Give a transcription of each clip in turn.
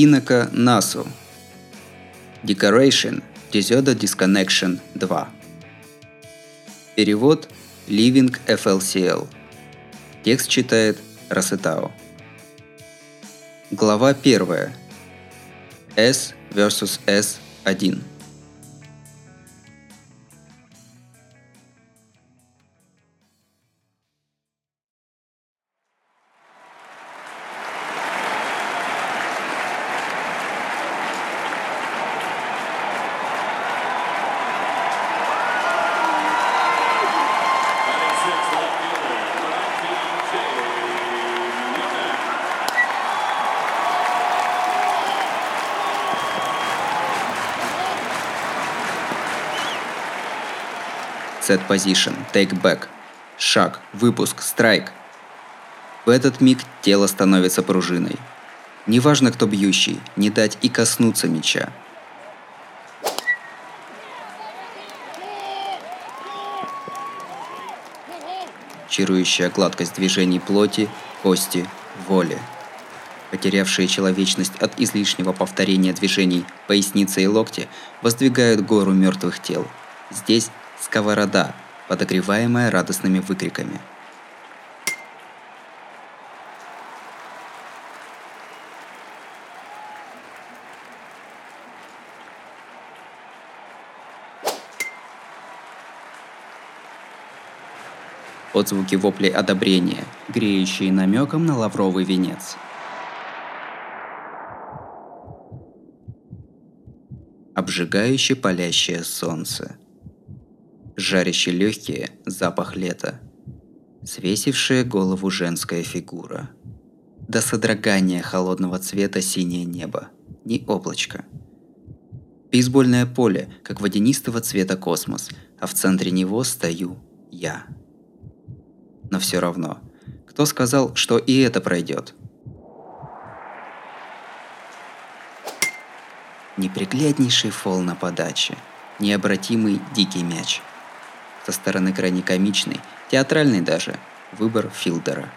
Хинака Насу. Decoration Disoda Disconnection 2. Перевод Living FLCL. Текст читает Расетао. Глава 1. S versus S1. Set position, take back. Шаг, выпуск, страйк. В этот миг тело становится пружиной. Неважно, кто бьющий, не дать и коснуться меча. Чарующая гладкость движений плоти, кости, воли. Потерявшие человечность от излишнего повторения движений поясницы и локти воздвигают гору мертвых тел. Здесь сковорода, подогреваемая радостными выкриками. Отзвуки воплей одобрения, греющие намеком на лавровый венец. Обжигающее палящее солнце. Жарящий легкие запах лета. Свесившая голову женская фигура. До содрогания холодного цвета синее небо. Ни облачко. Бейсбольное поле, как водянистого цвета космос, а в центре него стою я. Но все равно, кто сказал, что и это пройдет? Непригляднейший фол на подаче, необратимый дикий мяч. Со стороны крайне комичный, театральный даже, выбор филдера.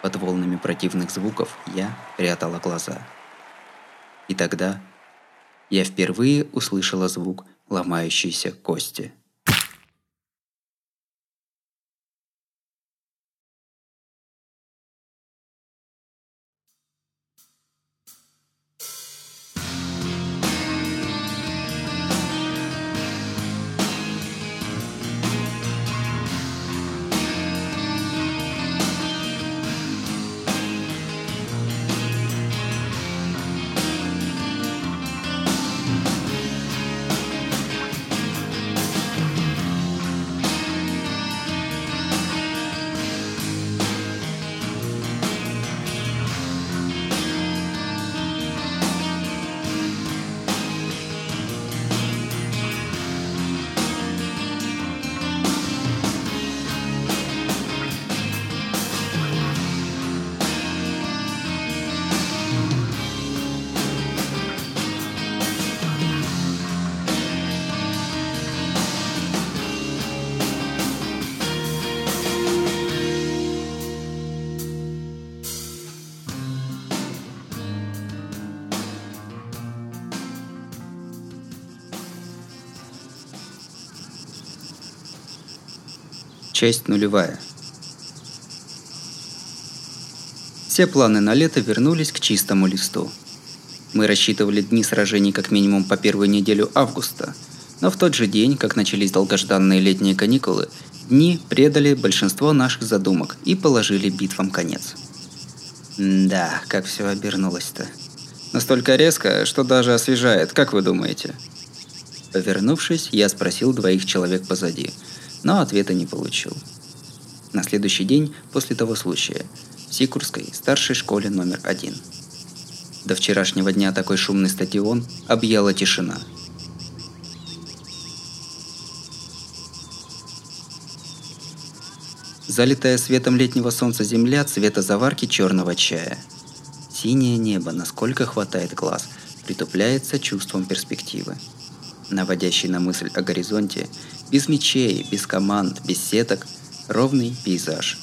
Под волнами противных звуков я прятала глаза. И тогда я впервые услышала звук ломающейся кости. Часть нулевая. Все планы на лето вернулись к чистому листу. Мы рассчитывали дни сражений как минимум по первую неделю августа, но в тот же день, как начались долгожданные летние каникулы, дни предали большинство наших задумок и положили битвам конец. Да, как все обернулось-то. Настолько резко, что даже освежает, как вы думаете? Повернувшись, я спросил двоих человек позади, но ответа не получил. На следующий день после того случая в Сикурской старшей школе номер один. До вчерашнего дня такой шумный стадион объяла тишина. Залитая светом летнего солнца земля цвета заварки черного чая. Синее небо, насколько хватает глаз, притупляется чувством перспективы наводящий на мысль о горизонте, без мечей, без команд, без сеток, ровный пейзаж.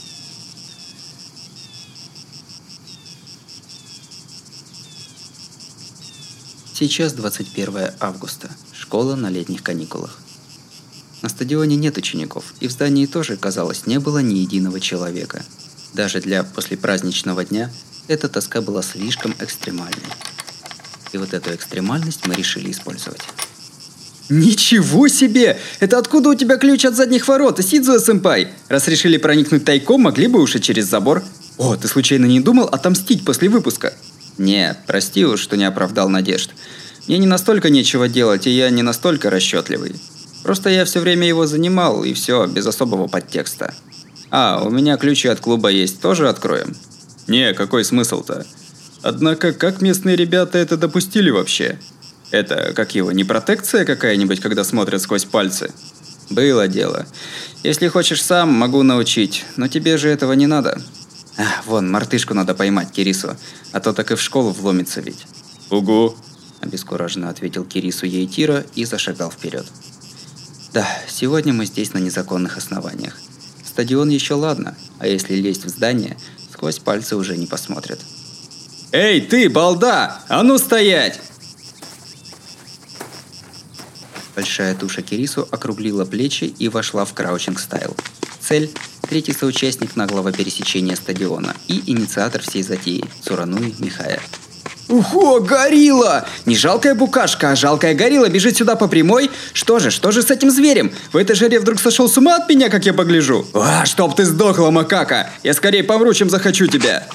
Сейчас 21 августа. Школа на летних каникулах. На стадионе нет учеников, и в здании тоже, казалось, не было ни единого человека. Даже для послепраздничного дня эта тоска была слишком экстремальной. И вот эту экстремальность мы решили использовать. Ничего себе! Это откуда у тебя ключ от задних ворот, Сидзуя сэмпай? Раз решили проникнуть тайком, могли бы уж и через забор. О, ты случайно не думал отомстить после выпуска? Не, прости уж, что не оправдал надежд. Мне не настолько нечего делать, и я не настолько расчетливый. Просто я все время его занимал, и все, без особого подтекста. А, у меня ключи от клуба есть, тоже откроем? Не, какой смысл-то? Однако, как местные ребята это допустили вообще? Это, как его, не протекция какая-нибудь, когда смотрят сквозь пальцы? Было дело. Если хочешь сам, могу научить, но тебе же этого не надо. А, вон, мартышку надо поймать, Кирису, а то так и в школу вломится ведь. Угу. Обескураженно ответил Кирису Ейтира и зашагал вперед. Да, сегодня мы здесь на незаконных основаниях. Стадион еще ладно, а если лезть в здание, сквозь пальцы уже не посмотрят. Эй, ты, балда! А ну стоять! Большая туша Кирису округлила плечи и вошла в crouching style. Цель – третий соучастник наглого пересечения стадиона и инициатор всей затеи – Цурануи Михая. Ухо, горилла! Не жалкая букашка, а жалкая горилла бежит сюда по прямой. Что же, что же с этим зверем? В этой жаре вдруг сошел с ума от меня, как я погляжу? А, чтоб ты сдохла, макака! Я скорее помру, чем захочу тебя.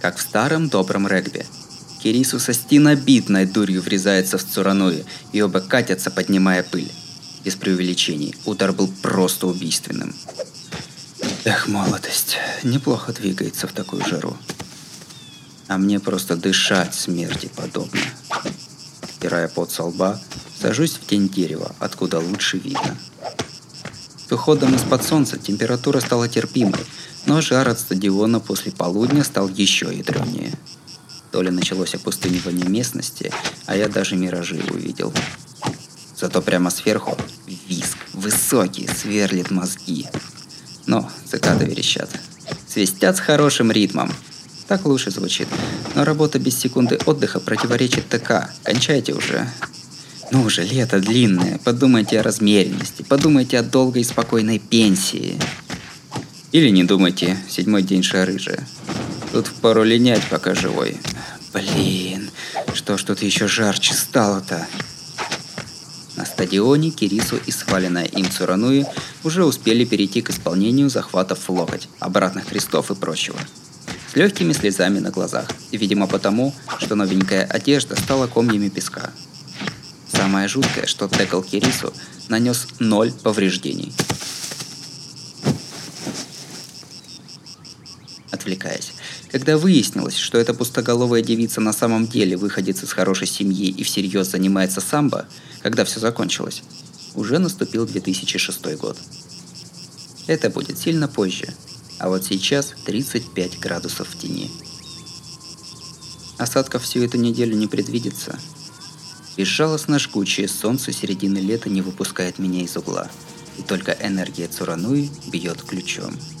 Как в старом добром регби. Кирису со стенобитной дурью врезается в Цурануи, и оба катятся, поднимая пыль. Без преувеличений, удар был просто убийственным. Эх, молодость, неплохо двигается в такую жару. А мне просто дышать смерти подобно. Стирая пот со лба, сажусь в тень дерева, откуда лучше видно. С уходом из-под солнца температура стала терпимой, но жар от стадиона после полудня стал еще ядренее. То ли началось опустынивание местности, а я даже миражи увидел. Зато прямо сверху виск, высокий, сверлит мозги. Но цикады верещат. Свистят с хорошим ритмом. Так лучше звучит. Но работа без секунды отдыха противоречит ТК. Кончайте уже. Ну уже, лето длинное. Подумайте о размеренности. Подумайте о долгой и спокойной пенсии. Или не думайте, седьмой день шарыжа. Тут впору линять, пока живой. Блин, что ж тут еще жарче стало-то? На стадионе Кирису и сваленная им Цурануи уже успели перейти к исполнению захватов в локоть, обратных крестов и прочего. С легкими слезами на глазах, видимо потому, что новенькая одежда стала комьями песка. Самое жуткое, что Текл Кирису нанес ноль повреждений. Отвлекаясь, когда выяснилось, что эта пустоголовая девица на самом деле выходит из хорошей семьи и всерьез занимается самбо, когда все закончилось, уже наступил 2006 год. Это будет сильно позже, а вот сейчас 35 градусов в тени. Осадков всю эту неделю не предвидится. Безжалостно жгучее солнце середины лета не выпускает меня из угла, и только энергия Цурануи бьет ключом –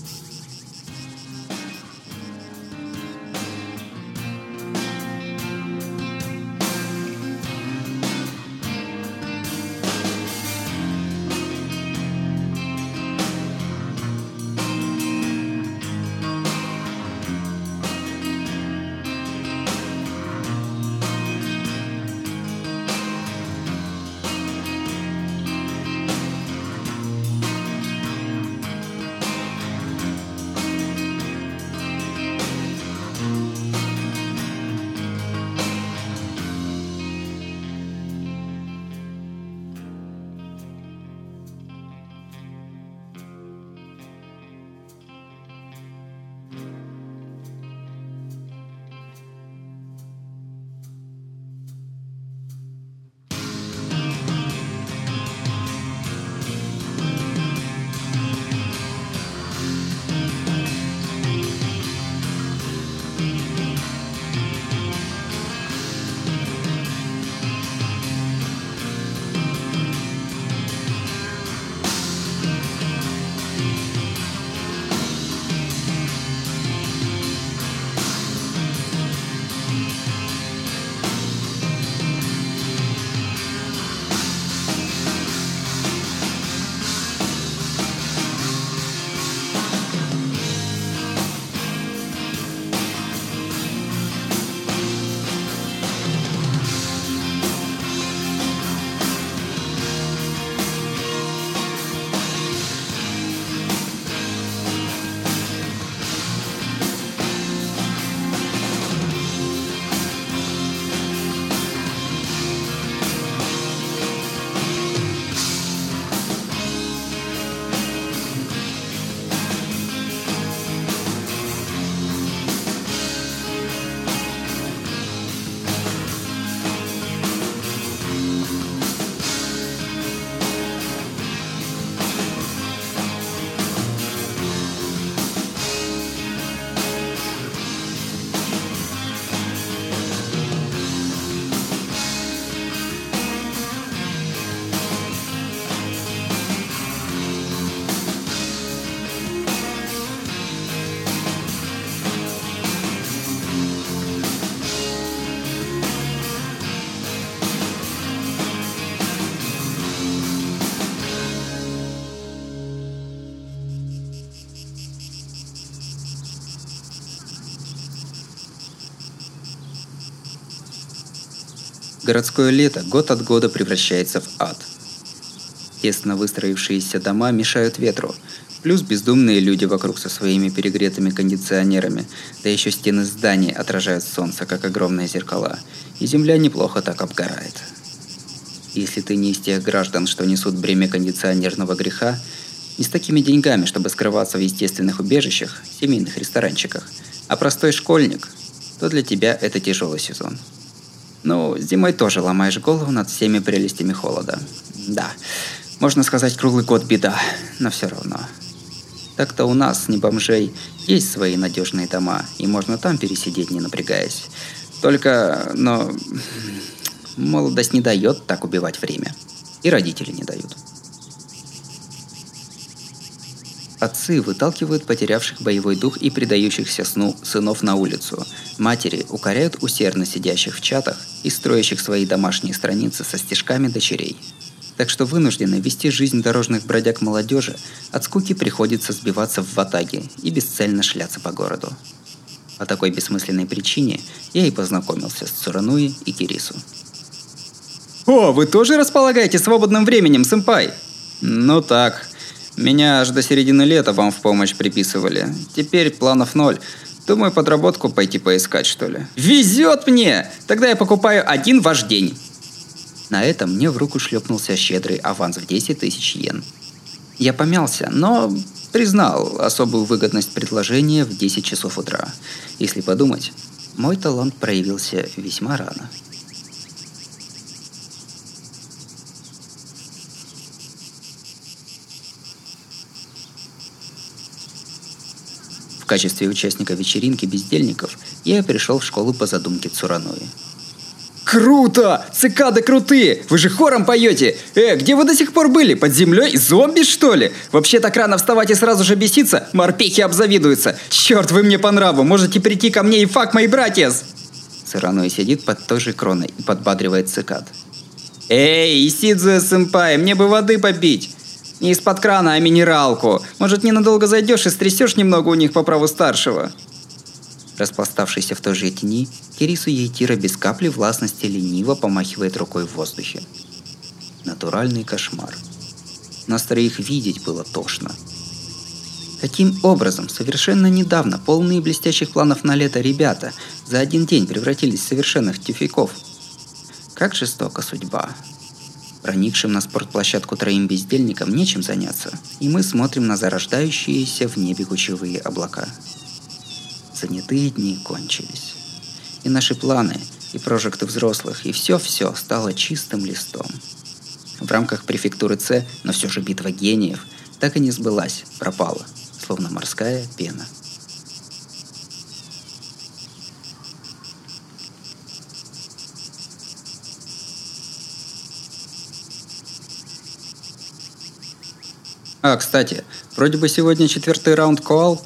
Городское лето год от года превращается в ад. Тесно выстроившиеся дома мешают ветру, плюс бездумные люди вокруг со своими перегретыми кондиционерами, да еще стены зданий отражают солнце, как огромные зеркала, и земля неплохо так обгорает. Если ты не из тех граждан, что несут бремя кондиционерного греха, не с такими деньгами, чтобы скрываться в естественных убежищах, семейных ресторанчиках, а простой школьник, то для тебя это тяжелый сезон. Ну, зимой тоже ломаешь голову над всеми прелестями холода. Да, можно сказать, круглый год беда, но все равно. Так-то у нас, не бомжей, есть свои надежные дома, и можно там пересидеть, не напрягаясь. Только, но молодость не дает так убивать время. И родители не дают. Отцы выталкивают потерявших боевой дух и предающихся сну сынов на улицу. Матери укоряют усердно сидящих в чатах и строящих свои домашние страницы со стежками дочерей. Так что вынуждены вести жизнь дорожных бродяг молодежи, от скуки приходится сбиваться в ватаге и бесцельно шляться по городу. По такой бессмысленной причине я и познакомился с Цурануи и Кирису. О, вы тоже располагаете свободным временем, сэмпай? Ну так, меня аж до середины лета вам в помощь приписывали. Теперь планов ноль. Думаю, подработку пойти поискать, что ли. Везет мне! Тогда я покупаю один ваш день. На этом мне в руку шлепнулся щедрый аванс в 10 тысяч йен. Я помялся, но признал особую выгодность предложения в 10 часов утра. Если подумать, мой талант проявился весьма рано. Качестве участника вечеринки бездельников я пришел в школу по задумке Цуранои. Круто! Цикады крутые! Вы же хором поете! Э, где вы до сих пор были? Под землей? Зомби, что ли? Вообще так рано вставать и сразу же беситься? Морпехи обзавидуются! Черт, вы мне по нраву! Можете прийти ко мне и фак, мои братья! Цуранои сидит под той же кроной и подбадривает цикад. Эй, Исидзуя-сэмпай, мне бы воды попить! Не из-под крана, а минералку. Может, ненадолго зайдешь и стрясешь немного у них по праву старшего. Распластавшийся в той же тени, Кирису Ейтира без капли властности лениво помахивает рукой в воздухе. Натуральный кошмар. Нас троих видеть было тошно. Каким образом совершенно недавно полные блестящих планов на лето ребята за один день превратились в совершенных тюфяков? Как жестока судьба. Проникшим на спортплощадку троим бездельникам нечем заняться, и мы смотрим на зарождающиеся в небе кучевые облака. Занятые дни кончились. И наши планы, и прожекты взрослых, и все-все стало чистым листом. В рамках префектуры С, но все же битва гениев, так и не сбылась, пропала, словно морская пена. А, кстати, вроде бы сегодня четвертый раунд Коал?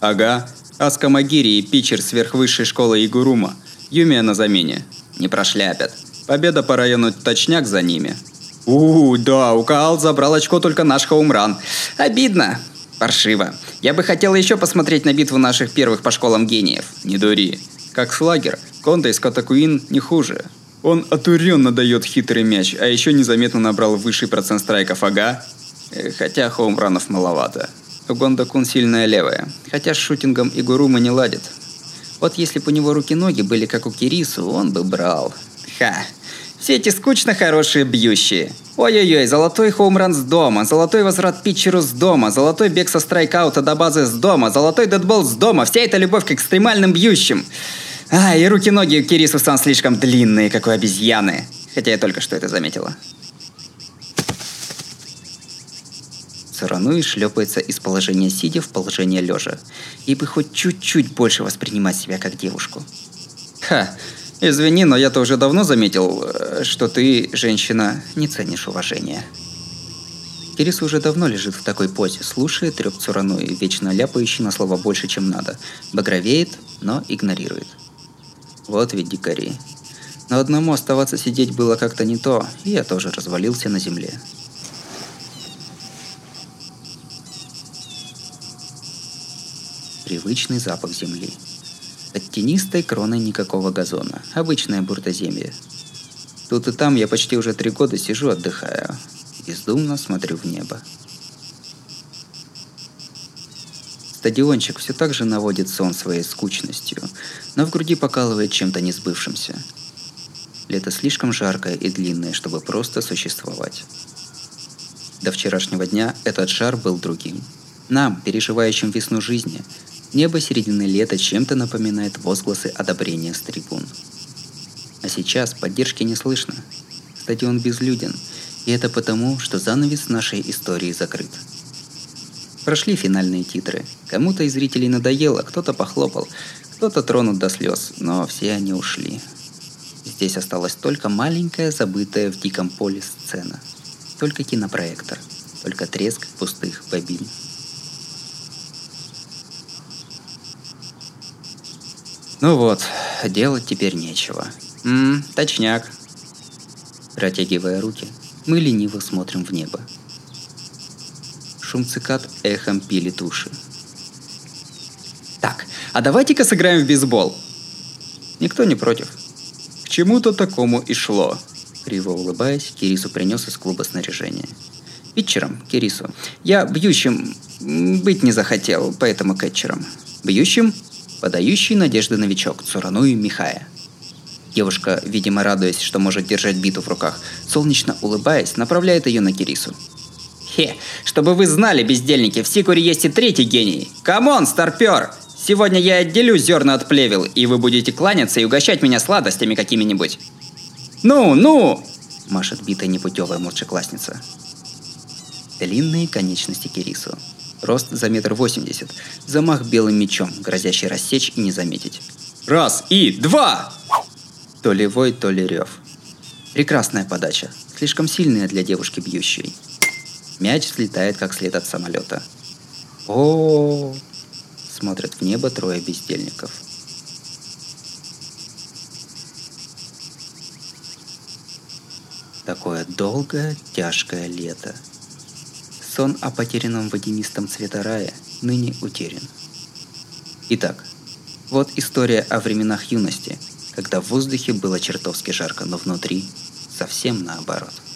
Ага. Аска Магири и питчер сверхвысшей школы Игурума. Юмия на замене. Не прошляпят. Победа по району точняк за ними. У, да, у Каал забрал очко только наш Хоумран. Обидно. Паршиво. Я бы хотел еще посмотреть на битву наших первых по школам гениев. Не дури. Как слагер, Конда из Катакуин не хуже. Он отуренно дает хитрый мяч, а еще незаметно набрал высший процент страйков, ага. Э, Хотя хоумранов маловато. У Гонда-кун сильная левая, хотя с шутингом и Гурума не ладит. Вот если бы у него руки-ноги были как у Кирису, он бы брал. Ха, все эти скучно хорошие бьющие. Ой-ой-ой, золотой хоумран с дома, золотой возврат питчеру с дома, золотой бег со страйкаута до базы с дома, золотой дедбол с дома, вся эта любовь к экстремальным бьющим. А, и руки-ноги у Кирису сан слишком длинные, как у обезьяны. Хотя я только что это заметила. Цурануи шлепается из положения сидя в положение лежа, и бы хоть чуть-чуть больше воспринимать себя как девушку. Ха, извини, но я-то уже давно заметил, э, что ты, женщина, не ценишь уважения. Кирис уже давно лежит в такой позе, слушает треп Цурануи, вечно ляпающий на слово больше, чем надо. Багровеет, но игнорирует. Вот ведь дикари. Но одному оставаться сидеть было как-то не то, и я тоже развалился на земле. Привычный запах земли. Под тенистой кроной никакого газона. Обычное буртоземье. Тут и там я почти уже три года сижу, отдыхаю. Бездумно смотрю в небо. Стадиончик все так же наводит сон своей скучностью, но в груди покалывает чем-то несбывшимся. Лето слишком жаркое и длинное, чтобы просто существовать. До вчерашнего дня этот шар был другим. Нам, переживающим весну жизни, небо середины лета чем-то напоминает возгласы одобрения с трибун. А сейчас поддержки не слышно. Стадион безлюден, и это потому, что занавес нашей истории закрыт. Прошли финальные титры. Кому-то из зрителей надоело, кто-то похлопал, кто-то тронут до слез, но все они ушли. Здесь осталась только маленькая, забытая в диком поле сцена. Только кинопроектор, только треск пустых бобин. Ну вот, делать теперь нечего. Ммм, точняк. Протягивая руки, мы лениво смотрим в небо. Шум цикад эхом пилит уши. Так, а давайте-ка сыграем в бейсбол. Никто не против. К чему-то такому и шло. Криво улыбаясь, Кирису принес из клуба снаряжение. Питчером, Кирису. Я бьющим быть не захотел, поэтому кетчером. Бьющим подающий надежды новичок Цурануи Михая. Девушка, видимо, радуясь, что может держать биту в руках, солнечно улыбаясь, направляет ее на Кирису. Хе, чтобы вы знали, бездельники, в Сикуре есть и третий гений. Come on, старпер! Сегодня я отделю зерна от плевел, и вы будете кланяться и угощать меня сладостями какими-нибудь. Ну, ну! Машет битая непутевая младшеклассница. Длинные конечности Кирису. Рост за метр восемьдесят. Замах белым мечом, грозящий рассечь и не заметить. Раз и два! То ли вой, то ли рев. Прекрасная подача. Слишком сильная для девушки бьющей. Мяч слетает, как след от самолета. О, смотрят в небо трое бездельников. Такое долгое, тяжкое лето. Сон о потерянном водянистом цвета рая ныне утерян. Итак, вот история о временах юности, когда в воздухе было чертовски жарко, но внутри совсем наоборот –